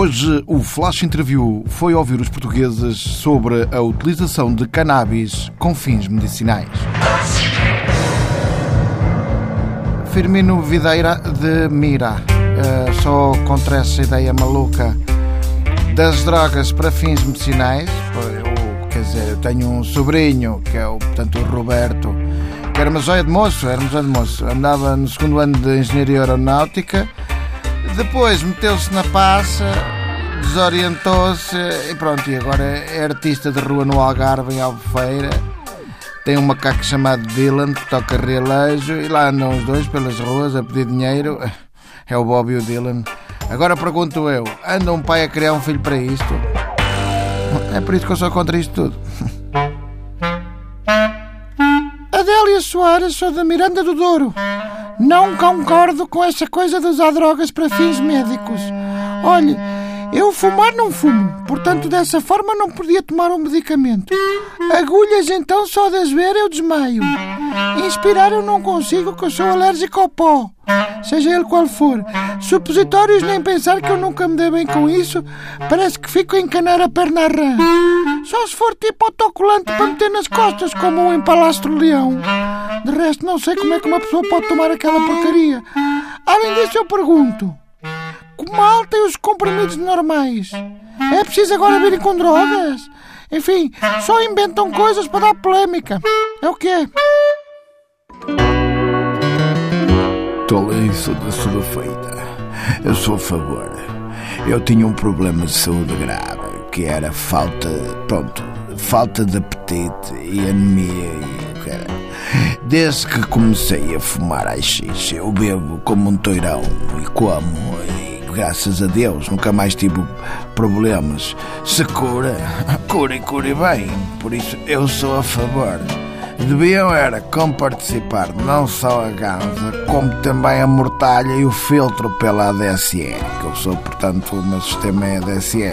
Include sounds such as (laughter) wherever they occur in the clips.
Hoje o Flash Interview foi ouvir os portugueses sobre a utilização de cannabis com fins medicinais. Firmino Videira de Mira, uh, só contra essa ideia maluca das drogas para fins medicinais. Eu, quer dizer, eu tenho um sobrinho que é o, portanto, o Roberto, que era uma joia de moço, era uma joia de moço, andava no segundo ano de Engenharia Aeronáutica depois meteu-se na passa, desorientou-se e pronto, e agora é artista de rua no Algarve, em Albufeira. Tem um macaco chamado Dylan que toca relejo e lá andam os dois pelas ruas a pedir dinheiro. É o Bob e o Dylan. Agora pergunto eu: anda um pai a criar um filho para isto? É por isso que eu sou contra isto tudo. Soares, sou da Miranda do Douro. Não concordo com essa coisa de usar drogas para fins médicos. Olhe, eu fumar não fumo, portanto dessa forma não podia tomar um medicamento. Agulhas então só das ver eu desmaio. Inspirar eu não consigo que eu sou alérgico ao pó, seja ele qual for. Supositórios nem pensar que eu nunca me dei bem com isso, parece que fico a encanar a perna rã. Só se for tipo autocolante para meter nas costas, como um empalastro leão. De resto não sei como é que uma pessoa pode tomar aquela porcaria. Além disso eu pergunto, mal tem os comprimidos normais? É preciso agora virem com drogas? Enfim, só inventam coisas para dar polémica. É o quê? Tolice da surfeita. Eu sou a favor. Eu tinha um problema de saúde grave, que era falta, pronto, falta de apetite e anemia e cara. Desde que comecei a fumar AX, eu bebo como um toirão e como e graças a Deus nunca mais tive problemas. Se cura, (laughs) cura e cure bem. Por isso eu sou a favor deviam era comparticipar não só a ganza, como também a mortalha e o filtro pela ADSE, que eu sou, portanto, o meu sistema é ADSE,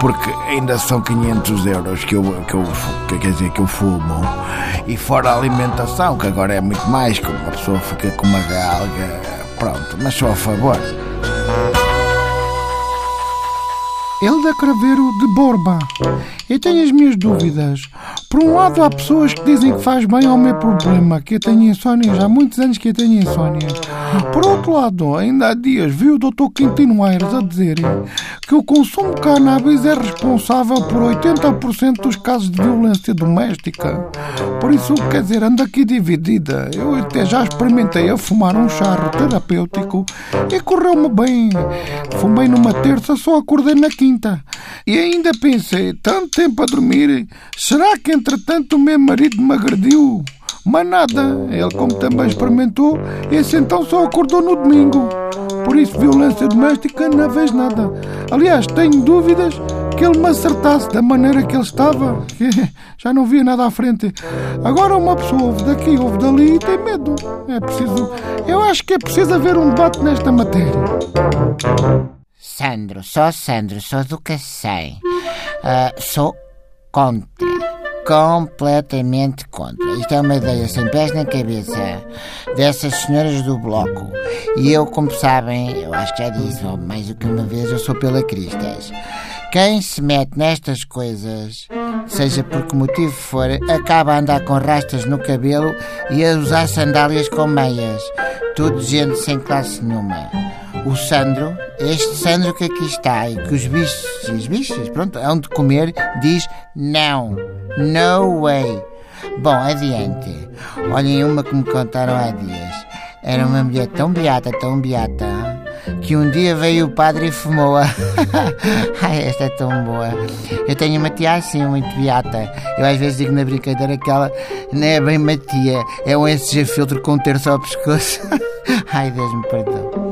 porque ainda são 500 euros que eu, que eu, que, quer dizer, que eu fumo, e fora a alimentação, que agora é muito mais, como a pessoa fica com uma galga, pronto, mas sou a favor. Elda Craveiro de Borba. Eu tenho as minhas dúvidas. Por um lado, há pessoas que dizem que faz bem ao meu problema, que eu tenho já há muitos anos que eu tenho insónia. Por outro lado, ainda há dias vi o Dr. Quintino Aires a dizer que o consumo de cannabis é responsável por 80% dos casos de violência doméstica. Por isso, quer dizer, ando aqui dividida. Eu até já experimentei a fumar um charro terapêutico e correu-me bem. Fumei numa terça, só acordei na quinta. E ainda pensei, tanto tempo a dormir, será que entretanto o meu marido me agrediu? Mas nada, ele como também experimentou, esse então só acordou no domingo. Por isso, violência doméstica não vejo nada. Aliás, tenho dúvidas que ele me acertasse da maneira que ele estava, que (laughs) já não via nada à frente. Agora uma pessoa ouve daqui, ouve dali e tem medo. É preciso. Eu acho que é preciso haver um debate nesta matéria. Sandro, só Sandro, sou do que sei. Uh, sou contra. Completamente contra. Isto é uma ideia sem pés na cabeça dessas senhoras do bloco. E eu, como sabem, eu acho que já disse mais do que uma vez, eu sou pela Cristas. Quem se mete nestas coisas, seja por que motivo for, acaba a andar com rastas no cabelo e a usar sandálias com meias. Tudo gente sem classe nenhuma o Sandro, este Sandro que aqui está e que os bichos, os bichos, pronto, hão de comer, diz não, no way. Bom, adiante. Olhem uma que me contaram há dias. Era uma mulher tão beata, tão beata, que um dia veio o padre e fumou-a. (laughs) Ai, esta é tão boa. Eu tenho uma tia assim, muito beata. Eu às vezes digo na brincadeira que ela não é bem uma tia, é um SG filtro com um terço ao pescoço. (laughs) Ai, Deus me perdoe.